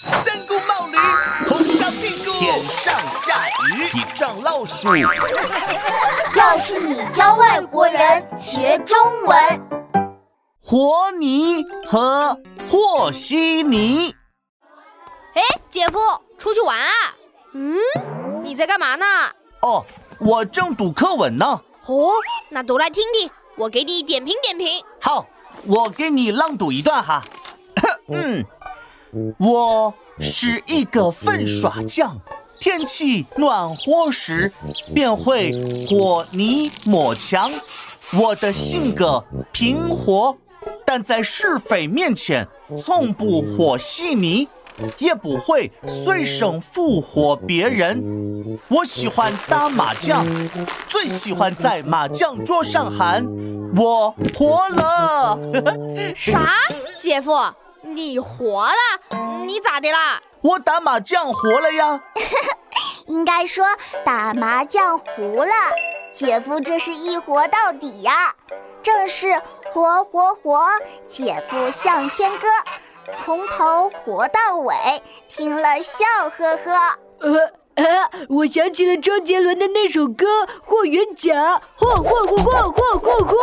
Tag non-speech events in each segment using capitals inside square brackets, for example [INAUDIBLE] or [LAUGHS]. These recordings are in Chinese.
三顾冒驴，红烧屁股，天上下雨，地上老鼠。[LAUGHS] 要是你教外国人学中文，和泥和和稀泥。哎，姐夫，出去玩啊？嗯，你在干嘛呢？哦，我正读课文呢。哦，那读来听听，我给你点评点评。好，我给你朗读一段哈。[COUGHS] 嗯。我是一个粉刷匠，天气暖和时便会和泥抹墙。我的性格平和，但在是非面前从不和稀泥，也不会随声附和别人。我喜欢打麻将，最喜欢在麻将桌上喊“我活了”。[LAUGHS] 啥，姐夫？你活了？你咋的啦？我打麻将活了呀。[LAUGHS] 应该说打麻将糊了。姐夫这是一活到底呀，正是活活活，姐夫向天歌，从头活到尾，听了笑呵呵。呃。啊！我想起了周杰伦的那首歌《霍元甲》，霍霍霍霍霍霍霍！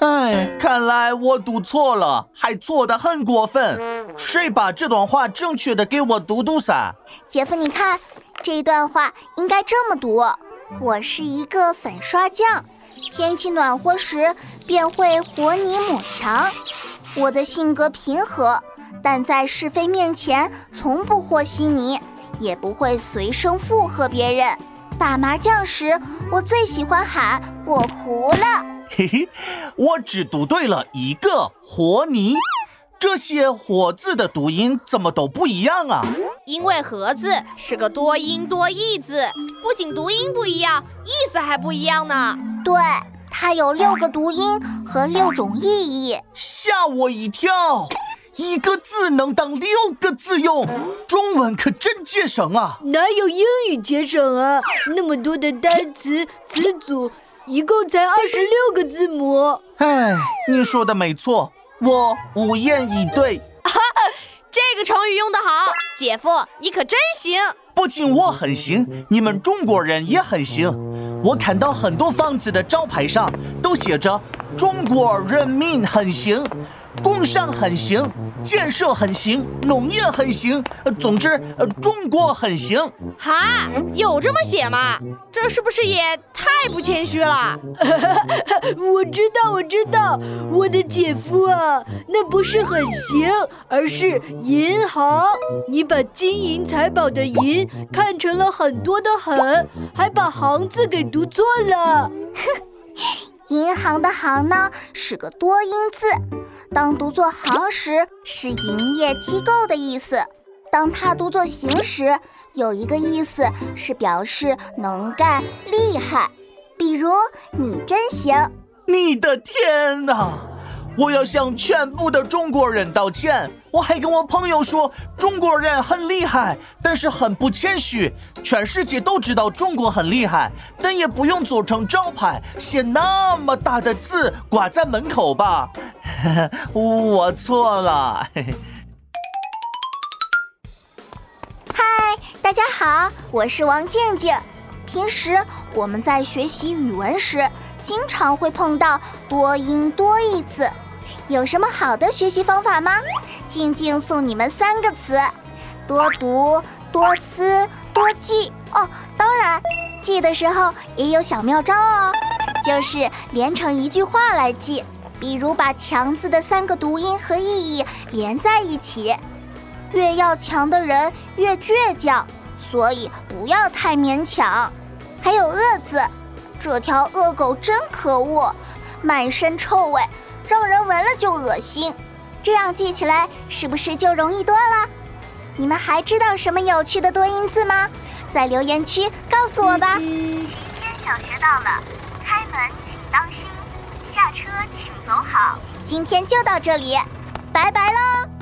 [LAUGHS] 哎，看来我读错了，还错得很过分。谁把这段话正确的给我读读噻？姐夫，你看这段话应该这么读：我是一个粉刷匠，天气暖和时便会和泥抹墙。我的性格平和，但在是非面前从不和稀泥。也不会随声附和别人。打麻将时，我最喜欢喊“我胡了”。嘿嘿，我只读对了一个“和泥”，这些“活”字的读音怎么都不一样啊？因为“和”字是个多音多义字，不仅读音不一样，意思还不一样呢。对，它有六个读音和六种意义。吓我一跳！一个字能当六个字用，中文可真节省啊！哪有英语节省啊？那么多的单词词组，一共才二十六个字母。哎，你说的没错，我无言以对。哈哈，这个成语用得好，姐夫你可真行。不仅我很行，你们中国人也很行。我看到很多房子的招牌上都写着“中国人民很行”。工商很行，建设很行，农业很行，总之，呃，中国很行。哈，有这么写吗？这是不是也太不谦虚了？[LAUGHS] 我知道，我知道，我的姐夫啊，那不是很行，而是银行。你把金银财宝的银看成了很多的很，还把行字给读错了。[LAUGHS] [LAUGHS] 哼。银行的行呢是个多音字，当读作行时是营业机构的意思；当它读作行时，有一个意思是表示能干、厉害。比如你真行！你的天哪！我要向全部的中国人道歉。我还跟我朋友说，中国人很厉害，但是很不谦虚。全世界都知道中国很厉害，但也不用做成招牌，写那么大的字挂在门口吧。[LAUGHS] 我错了。[LAUGHS] 嗨，大家好，我是王静静。平时我们在学习语文时，经常会碰到多音多义字。有什么好的学习方法吗？静静送你们三个词：多读、多思、多记。哦，当然，记的时候也有小妙招哦，就是连成一句话来记。比如把“强”字的三个读音和意义连在一起。越要强的人越倔强，所以不要太勉强。还有“恶”字，这条恶狗真可恶，满身臭味。让人闻了就恶心，这样记起来是不是就容易多了？你们还知道什么有趣的多音字吗？在留言区告诉我吧。明天小学到了，开门请当心，下车请走好。今天就到这里，拜拜喽。